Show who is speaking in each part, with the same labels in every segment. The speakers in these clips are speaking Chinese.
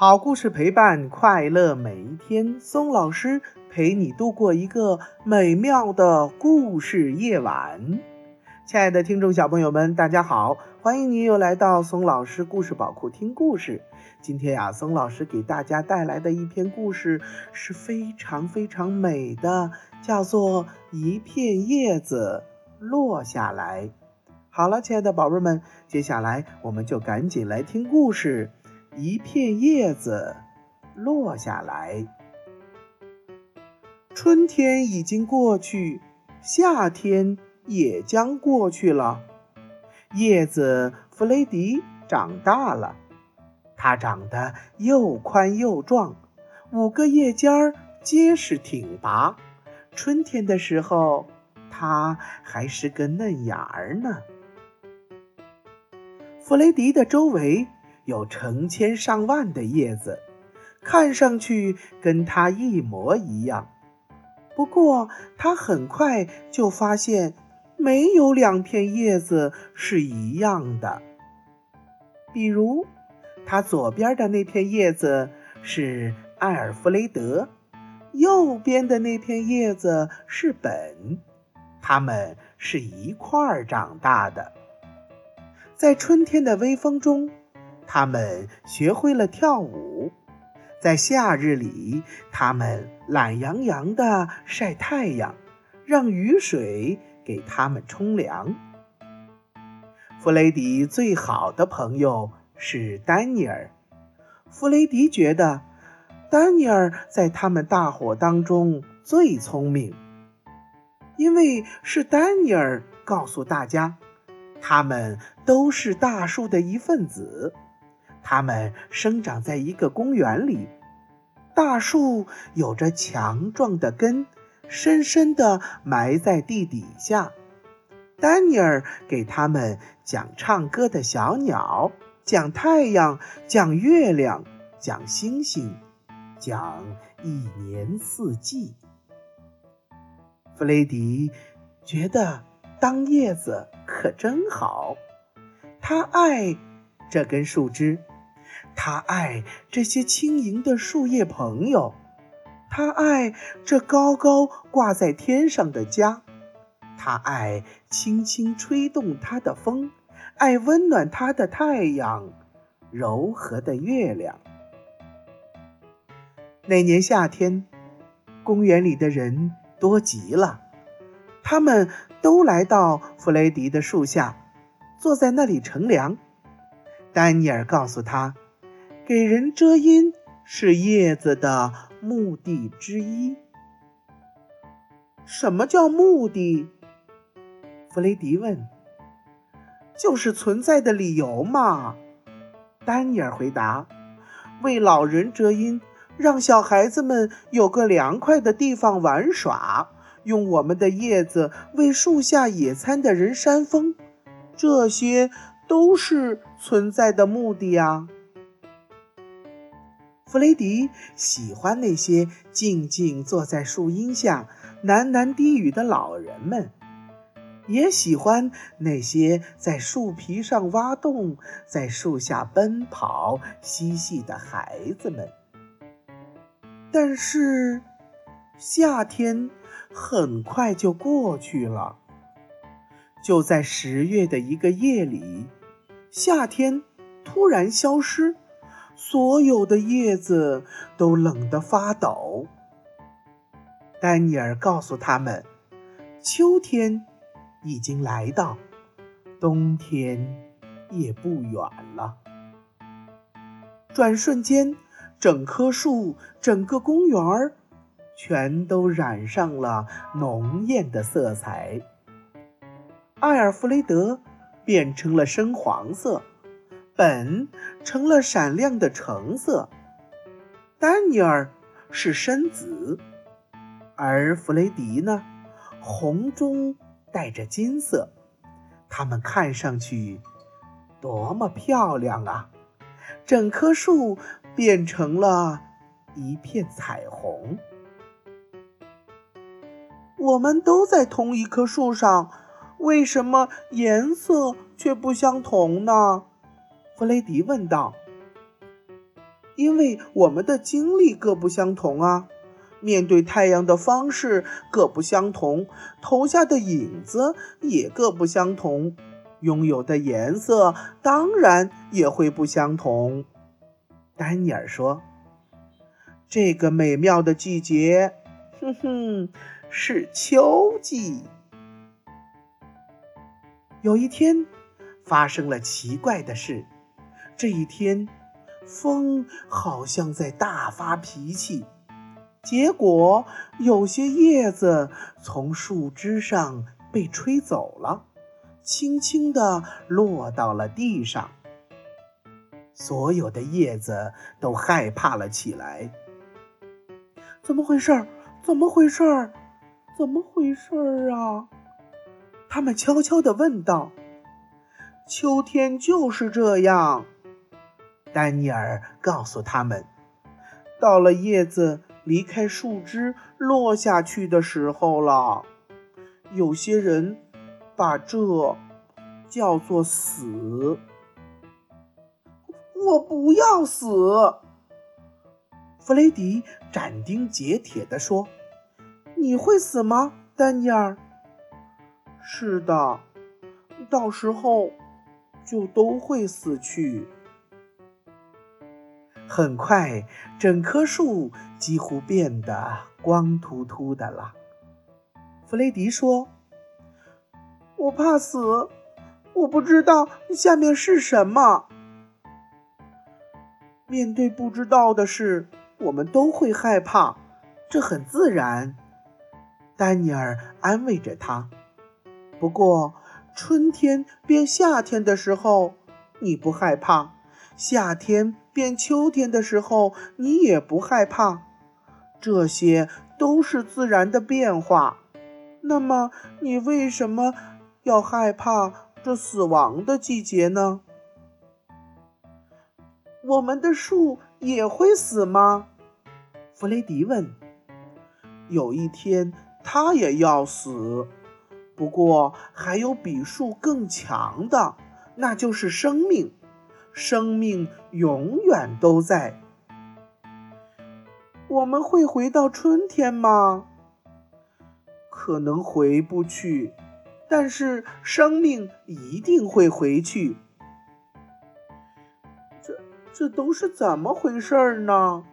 Speaker 1: 好故事陪伴快乐每一天，松老师陪你度过一个美妙的故事夜晚。亲爱的听众小朋友们，大家好，欢迎你又来到松老师故事宝库听故事。今天呀，松老师给大家带来的一篇故事是非常非常美的，叫做《一片叶子落下来》。好了，亲爱的宝贝们，接下来我们就赶紧来听故事。一片叶子落下来，春天已经过去，夏天也将过去了。叶子弗雷迪长大了，它长得又宽又壮，五个叶尖儿结实挺拔。春天的时候，它还是个嫩芽儿呢。弗雷迪的周围。有成千上万的叶子，看上去跟它一模一样。不过，他很快就发现，没有两片叶子是一样的。比如，他左边的那片叶子是艾尔弗雷德，右边的那片叶子是本，他们是一块儿长大的。在春天的微风中。他们学会了跳舞，在夏日里，他们懒洋洋地晒太阳，让雨水给他们冲凉。弗雷迪最好的朋友是丹尼尔。弗雷迪觉得，丹尼尔在他们大伙当中最聪明，因为是丹尼尔告诉大家，他们都是大树的一份子。它们生长在一个公园里，大树有着强壮的根，深深地埋在地底下。丹尼尔给他们讲唱歌的小鸟，讲太阳，讲月亮，讲星星，讲一年四季。弗雷迪觉得当叶子可真好，他爱这根树枝。他爱这些轻盈的树叶朋友，他爱这高高挂在天上的家，他爱轻轻吹动它的风，爱温暖它的太阳，柔和的月亮。那年夏天，公园里的人多极了，他们都来到弗雷迪的树下，坐在那里乘凉。丹尼尔告诉他。给人遮阴是叶子的目的之一。什么叫目的？弗雷迪问。就是存在的理由嘛。丹尼尔回答。为老人遮阴，让小孩子们有个凉快的地方玩耍，用我们的叶子为树下野餐的人扇风，这些都是存在的目的呀。弗雷迪喜欢那些静静坐在树荫下喃喃低语的老人们，也喜欢那些在树皮上挖洞、在树下奔跑嬉戏的孩子们。但是，夏天很快就过去了。就在十月的一个夜里，夏天突然消失。所有的叶子都冷得发抖。丹尼尔告诉他们，秋天已经来到，冬天也不远了。转瞬间，整棵树、整个公园儿，全都染上了浓艳的色彩。艾尔弗雷德变成了深黄色。本成了闪亮的橙色，丹尼尔是深紫，而弗雷迪呢，红中带着金色。它们看上去多么漂亮啊！整棵树变成了一片彩虹。我们都在同一棵树上，为什么颜色却不相同呢？弗雷迪问道：“因为我们的经历各不相同啊，面对太阳的方式各不相同，投下的影子也各不相同，拥有的颜色当然也会不相同。丹尼尔说：“这个美妙的季节，哼哼，是秋季。”有一天，发生了奇怪的事。这一天，风好像在大发脾气，结果有些叶子从树枝上被吹走了，轻轻地落到了地上。所有的叶子都害怕了起来。怎么回事？怎么回事？怎么回事啊？他们悄悄地问道：“秋天就是这样。”丹尼尔告诉他们：“到了叶子离开树枝落下去的时候了。有些人把这叫做死。我不要死。”弗雷迪斩钉截铁地说：“你会死吗，丹尼尔？”是的，到时候就都会死去。很快，整棵树几乎变得光秃秃的了。弗雷迪说：“我怕死，我不知道下面是什么。面对不知道的事，我们都会害怕，这很自然。”丹尼尔安慰着他。不过，春天变夏天的时候，你不害怕；夏天变秋天的时候，你也不害怕。这些都是自然的变化。那么，你为什么要害怕这死亡的季节呢？我们的树也会死吗？弗雷迪问。有一天，它也要死。不过，还有比树更强的，那就是生命。生命永远都在。我们会回到春天吗？可能回不去，但是生命一定会回去。这这都是怎么回事呢？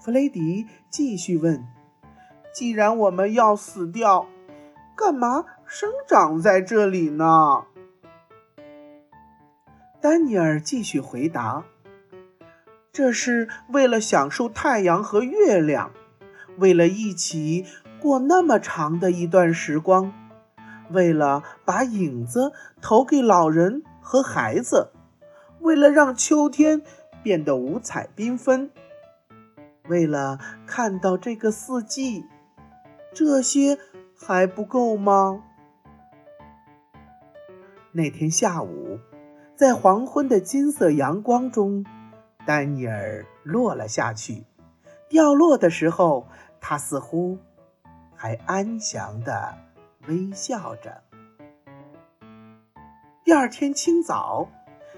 Speaker 1: 弗雷迪继续问：“既然我们要死掉。”干嘛生长在这里呢？丹尼尔继续回答：“这是为了享受太阳和月亮，为了一起过那么长的一段时光，为了把影子投给老人和孩子，为了让秋天变得五彩缤纷，为了看到这个四季，这些。”还不够吗？那天下午，在黄昏的金色阳光中，丹尼尔落了下去。掉落的时候，他似乎还安详地微笑着。第二天清早，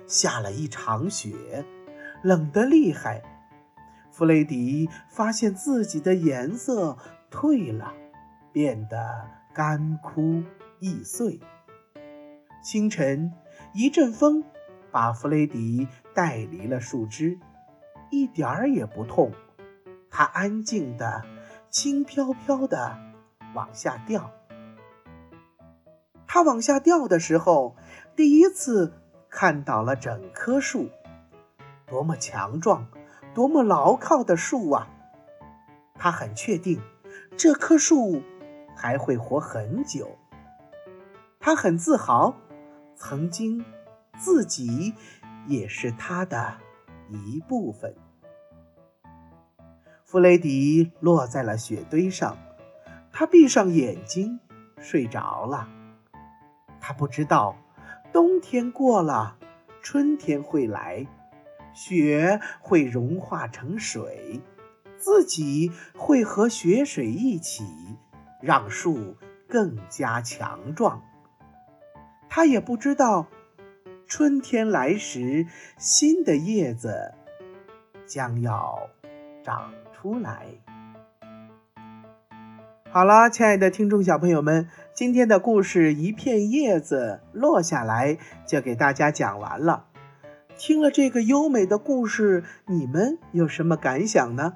Speaker 1: 下了一场雪，冷得厉害。弗雷迪发现自己的颜色褪了。变得干枯易碎。清晨，一阵风把弗雷迪带离了树枝，一点儿也不痛。他安静的、轻飘飘的往下掉。他往下掉的时候，第一次看到了整棵树，多么强壮、多么牢靠的树啊！他很确定，这棵树。还会活很久。他很自豪，曾经自己也是他的一部分。弗雷迪落在了雪堆上，他闭上眼睛睡着了。他不知道，冬天过了，春天会来，雪会融化成水，自己会和雪水一起。让树更加强壮。他也不知道，春天来时，新的叶子将要长出来。好了，亲爱的听众小朋友们，今天的故事《一片叶子落下来》就给大家讲完了。听了这个优美的故事，你们有什么感想呢？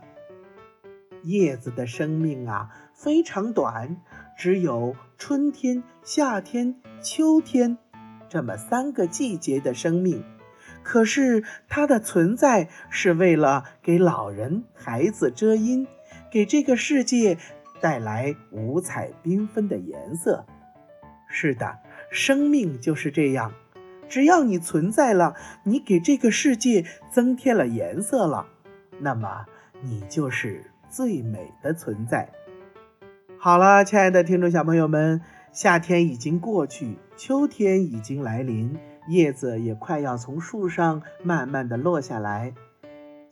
Speaker 1: 叶子的生命啊非常短，只有春天、夏天、秋天这么三个季节的生命。可是它的存在是为了给老人、孩子遮阴，给这个世界。带来五彩缤纷的颜色。是的，生命就是这样。只要你存在了，你给这个世界增添了颜色了，那么你就是最美的存在。好了，亲爱的听众小朋友们，夏天已经过去，秋天已经来临，叶子也快要从树上慢慢的落下来。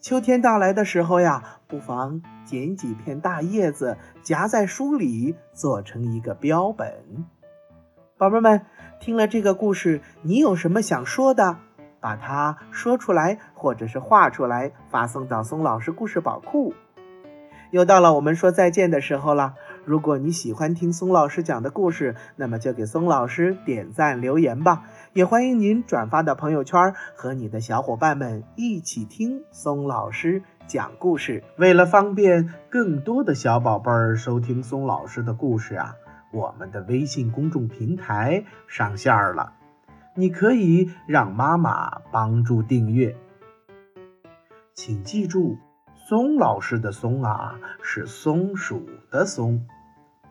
Speaker 1: 秋天到来的时候呀，不妨捡几片大叶子夹在书里，做成一个标本。宝贝们，听了这个故事，你有什么想说的？把它说出来，或者是画出来，发送到松老师故事宝库。又到了我们说再见的时候了。如果你喜欢听松老师讲的故事，那么就给松老师点赞留言吧。也欢迎您转发到朋友圈，和你的小伙伴们一起听松老师讲故事。为了方便更多的小宝贝儿收听松老师的故事啊，我们的微信公众平台上线了，你可以让妈妈帮助订阅。请记住，松老师的松啊，是松鼠的松。